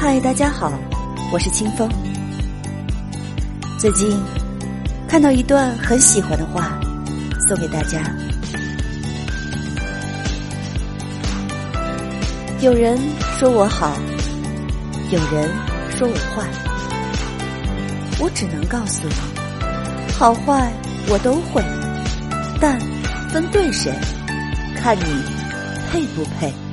嗨大家好我是清风。最近看到一段很喜欢的话送给大家。有人说我好有人说我坏。我只能告诉你好坏我都会但分对谁看你配不配。